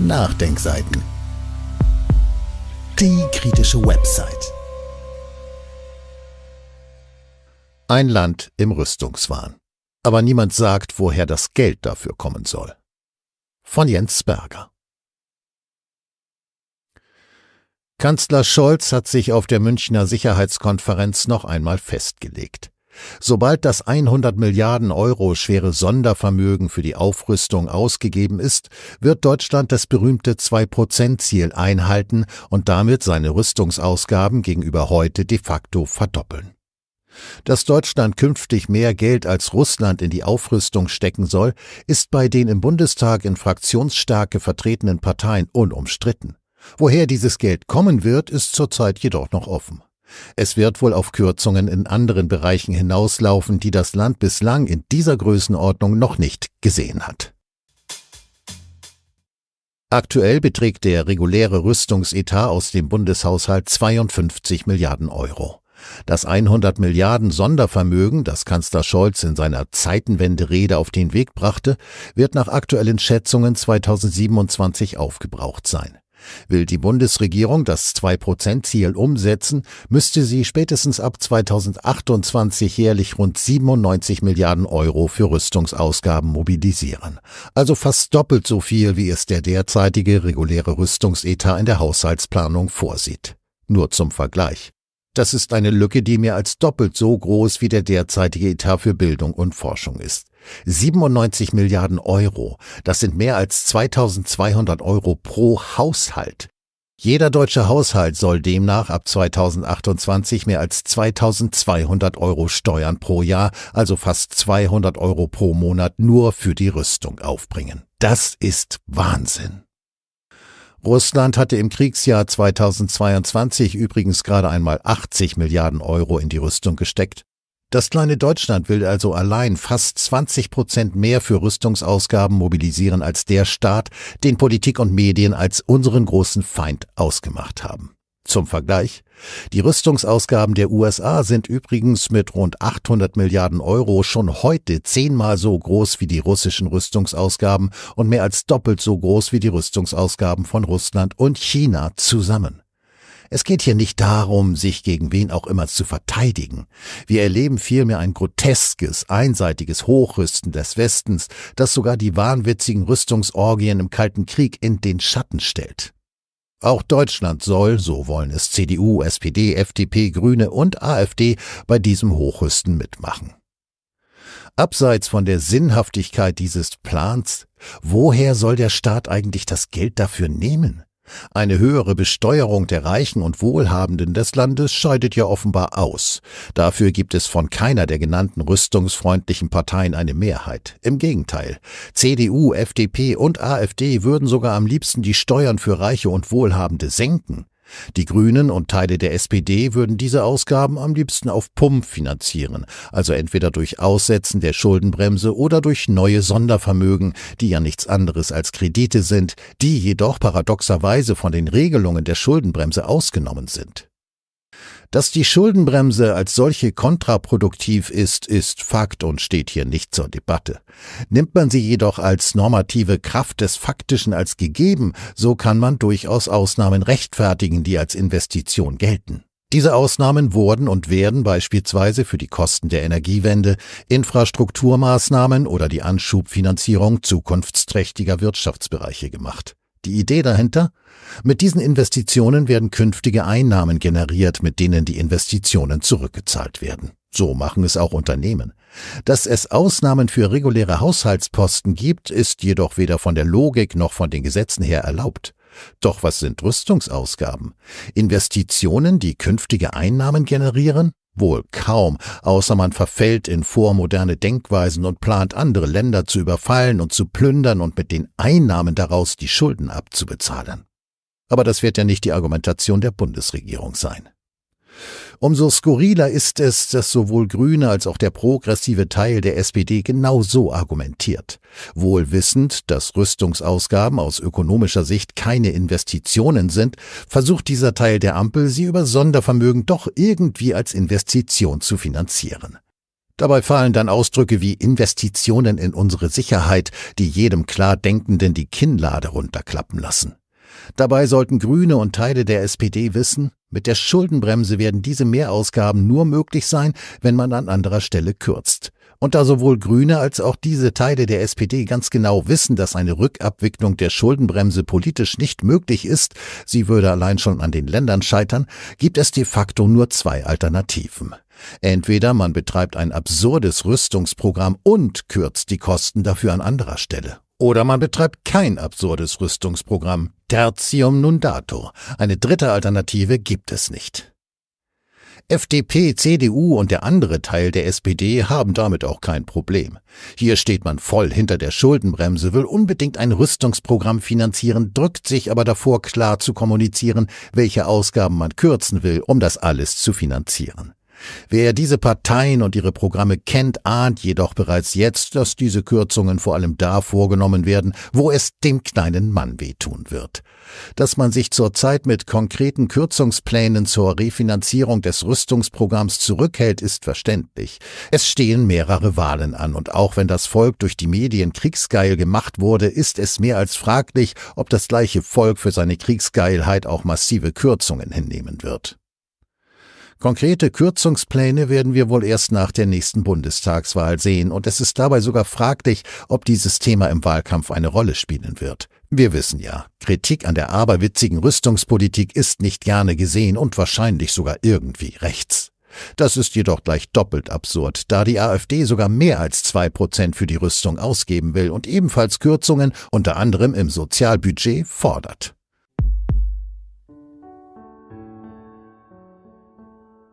Nachdenkseiten. Die kritische Website. Ein Land im Rüstungswahn. Aber niemand sagt, woher das Geld dafür kommen soll. Von Jens Berger. Kanzler Scholz hat sich auf der Münchner Sicherheitskonferenz noch einmal festgelegt. Sobald das 100 Milliarden Euro schwere Sondervermögen für die Aufrüstung ausgegeben ist, wird Deutschland das berühmte 2-Prozent-Ziel einhalten und damit seine Rüstungsausgaben gegenüber heute de facto verdoppeln. Dass Deutschland künftig mehr Geld als Russland in die Aufrüstung stecken soll, ist bei den im Bundestag in Fraktionsstärke vertretenen Parteien unumstritten. Woher dieses Geld kommen wird, ist zurzeit jedoch noch offen. Es wird wohl auf Kürzungen in anderen Bereichen hinauslaufen, die das Land bislang in dieser Größenordnung noch nicht gesehen hat. Aktuell beträgt der reguläre Rüstungsetat aus dem Bundeshaushalt 52 Milliarden Euro. Das 100 Milliarden Sondervermögen, das Kanzler Scholz in seiner Zeitenwende-Rede auf den Weg brachte, wird nach aktuellen Schätzungen 2027 aufgebraucht sein. Will die Bundesregierung das 2-Prozent-Ziel umsetzen, müsste sie spätestens ab 2028 jährlich rund 97 Milliarden Euro für Rüstungsausgaben mobilisieren. Also fast doppelt so viel, wie es der derzeitige reguläre Rüstungsetat in der Haushaltsplanung vorsieht. Nur zum Vergleich. Das ist eine Lücke, die mehr als doppelt so groß wie der derzeitige Etat für Bildung und Forschung ist. 97 Milliarden Euro, das sind mehr als 2200 Euro pro Haushalt. Jeder deutsche Haushalt soll demnach ab 2028 mehr als 2200 Euro Steuern pro Jahr, also fast 200 Euro pro Monat nur für die Rüstung aufbringen. Das ist Wahnsinn. Russland hatte im Kriegsjahr 2022 übrigens gerade einmal 80 Milliarden Euro in die Rüstung gesteckt. Das kleine Deutschland will also allein fast 20 Prozent mehr für Rüstungsausgaben mobilisieren als der Staat, den Politik und Medien als unseren großen Feind ausgemacht haben. Zum Vergleich. Die Rüstungsausgaben der USA sind übrigens mit rund 800 Milliarden Euro schon heute zehnmal so groß wie die russischen Rüstungsausgaben und mehr als doppelt so groß wie die Rüstungsausgaben von Russland und China zusammen. Es geht hier nicht darum, sich gegen wen auch immer zu verteidigen. Wir erleben vielmehr ein groteskes, einseitiges Hochrüsten des Westens, das sogar die wahnwitzigen Rüstungsorgien im Kalten Krieg in den Schatten stellt. Auch Deutschland soll, so wollen es CDU, SPD, FDP, Grüne und AfD, bei diesem Hochrüsten mitmachen. Abseits von der Sinnhaftigkeit dieses Plans, woher soll der Staat eigentlich das Geld dafür nehmen? Eine höhere Besteuerung der Reichen und Wohlhabenden des Landes scheidet ja offenbar aus. Dafür gibt es von keiner der genannten rüstungsfreundlichen Parteien eine Mehrheit. Im Gegenteil. CDU, FDP und AfD würden sogar am liebsten die Steuern für Reiche und Wohlhabende senken. Die Grünen und Teile der SPD würden diese Ausgaben am liebsten auf Pump finanzieren, also entweder durch Aussetzen der Schuldenbremse oder durch neue Sondervermögen, die ja nichts anderes als Kredite sind, die jedoch paradoxerweise von den Regelungen der Schuldenbremse ausgenommen sind. Dass die Schuldenbremse als solche kontraproduktiv ist, ist Fakt und steht hier nicht zur Debatte. Nimmt man sie jedoch als normative Kraft des Faktischen als gegeben, so kann man durchaus Ausnahmen rechtfertigen, die als Investition gelten. Diese Ausnahmen wurden und werden beispielsweise für die Kosten der Energiewende, Infrastrukturmaßnahmen oder die Anschubfinanzierung zukunftsträchtiger Wirtschaftsbereiche gemacht. Die Idee dahinter? Mit diesen Investitionen werden künftige Einnahmen generiert, mit denen die Investitionen zurückgezahlt werden. So machen es auch Unternehmen. Dass es Ausnahmen für reguläre Haushaltsposten gibt, ist jedoch weder von der Logik noch von den Gesetzen her erlaubt. Doch was sind Rüstungsausgaben? Investitionen, die künftige Einnahmen generieren? Wohl kaum, außer man verfällt in vormoderne Denkweisen und plant andere Länder zu überfallen und zu plündern und mit den Einnahmen daraus die Schulden abzubezahlen. Aber das wird ja nicht die Argumentation der Bundesregierung sein. Umso skurriler ist es, dass sowohl Grüne als auch der progressive Teil der SPD genau so argumentiert. Wohl wissend, dass Rüstungsausgaben aus ökonomischer Sicht keine Investitionen sind, versucht dieser Teil der Ampel, sie über Sondervermögen doch irgendwie als Investition zu finanzieren. Dabei fallen dann Ausdrücke wie Investitionen in unsere Sicherheit, die jedem klar Denkenden die Kinnlade runterklappen lassen. Dabei sollten Grüne und Teile der SPD wissen, mit der Schuldenbremse werden diese Mehrausgaben nur möglich sein, wenn man an anderer Stelle kürzt. Und da sowohl Grüne als auch diese Teile der SPD ganz genau wissen, dass eine Rückabwicklung der Schuldenbremse politisch nicht möglich ist, sie würde allein schon an den Ländern scheitern, gibt es de facto nur zwei Alternativen. Entweder man betreibt ein absurdes Rüstungsprogramm und kürzt die Kosten dafür an anderer Stelle. Oder man betreibt kein absurdes Rüstungsprogramm. Tertium nundato. Eine dritte Alternative gibt es nicht. FDP, CDU und der andere Teil der SPD haben damit auch kein Problem. Hier steht man voll hinter der Schuldenbremse, will unbedingt ein Rüstungsprogramm finanzieren, drückt sich aber davor klar zu kommunizieren, welche Ausgaben man kürzen will, um das alles zu finanzieren. Wer diese Parteien und ihre Programme kennt, ahnt jedoch bereits jetzt, dass diese Kürzungen vor allem da vorgenommen werden, wo es dem kleinen Mann wehtun wird. Dass man sich zurzeit mit konkreten Kürzungsplänen zur Refinanzierung des Rüstungsprogramms zurückhält, ist verständlich. Es stehen mehrere Wahlen an, und auch wenn das Volk durch die Medien kriegsgeil gemacht wurde, ist es mehr als fraglich, ob das gleiche Volk für seine Kriegsgeilheit auch massive Kürzungen hinnehmen wird. Konkrete Kürzungspläne werden wir wohl erst nach der nächsten Bundestagswahl sehen, und es ist dabei sogar fraglich, ob dieses Thema im Wahlkampf eine Rolle spielen wird. Wir wissen ja, Kritik an der aberwitzigen Rüstungspolitik ist nicht gerne gesehen und wahrscheinlich sogar irgendwie rechts. Das ist jedoch gleich doppelt absurd, da die AfD sogar mehr als zwei Prozent für die Rüstung ausgeben will und ebenfalls Kürzungen unter anderem im Sozialbudget fordert.